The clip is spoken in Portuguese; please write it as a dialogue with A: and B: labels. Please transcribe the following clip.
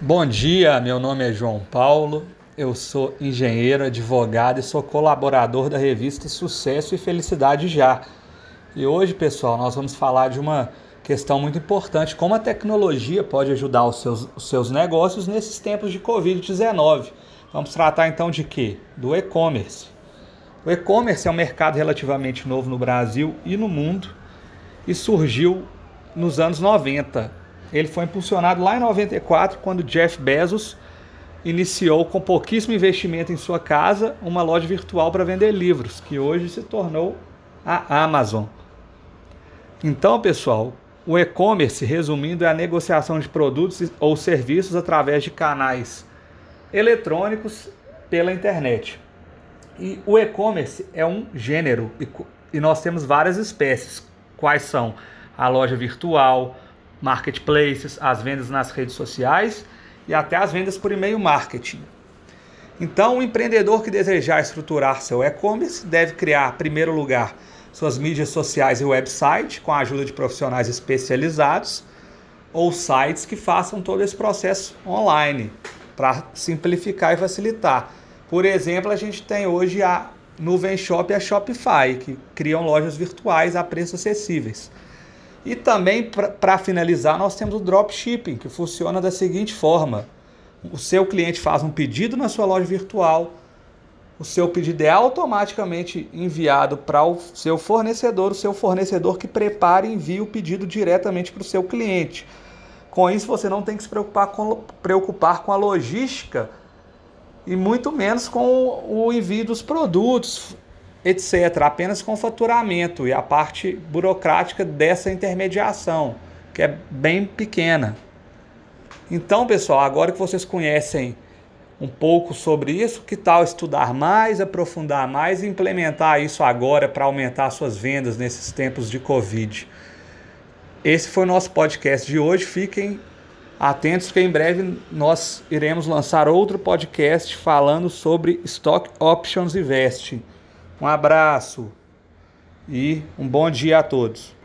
A: Bom dia, meu nome é João Paulo, eu sou engenheiro, advogado e sou colaborador da revista Sucesso e Felicidade Já. E hoje, pessoal, nós vamos falar de uma questão muito importante: como a tecnologia pode ajudar os seus, os seus negócios nesses tempos de Covid-19. Vamos tratar então de quê? Do e-commerce. O e-commerce é um mercado relativamente novo no Brasil e no mundo e surgiu nos anos 90 ele foi impulsionado lá em 94, quando Jeff Bezos iniciou com pouquíssimo investimento em sua casa uma loja virtual para vender livros, que hoje se tornou a Amazon. Então, pessoal, o e-commerce, resumindo, é a negociação de produtos ou serviços através de canais eletrônicos pela internet. E o e-commerce é um gênero e nós temos várias espécies. Quais são? A loja virtual, marketplaces, as vendas nas redes sociais e até as vendas por e-mail marketing. Então, o empreendedor que desejar estruturar seu e-commerce deve criar, em primeiro lugar, suas mídias sociais e website com a ajuda de profissionais especializados ou sites que façam todo esse processo online para simplificar e facilitar. Por exemplo, a gente tem hoje a Nuvem Shop e a Shopify, que criam lojas virtuais a preços acessíveis. E também, para finalizar, nós temos o dropshipping, que funciona da seguinte forma: o seu cliente faz um pedido na sua loja virtual, o seu pedido é automaticamente enviado para o seu fornecedor, o seu fornecedor que prepara e envia o pedido diretamente para o seu cliente. Com isso, você não tem que se preocupar com, preocupar com a logística e muito menos com o envio dos produtos etc., apenas com faturamento e a parte burocrática dessa intermediação, que é bem pequena. Então, pessoal, agora que vocês conhecem um pouco sobre isso, que tal estudar mais, aprofundar mais e implementar isso agora para aumentar suas vendas nesses tempos de Covid? Esse foi o nosso podcast de hoje. Fiquem atentos que em breve nós iremos lançar outro podcast falando sobre Stock Options Invest. Um abraço e um bom dia a todos.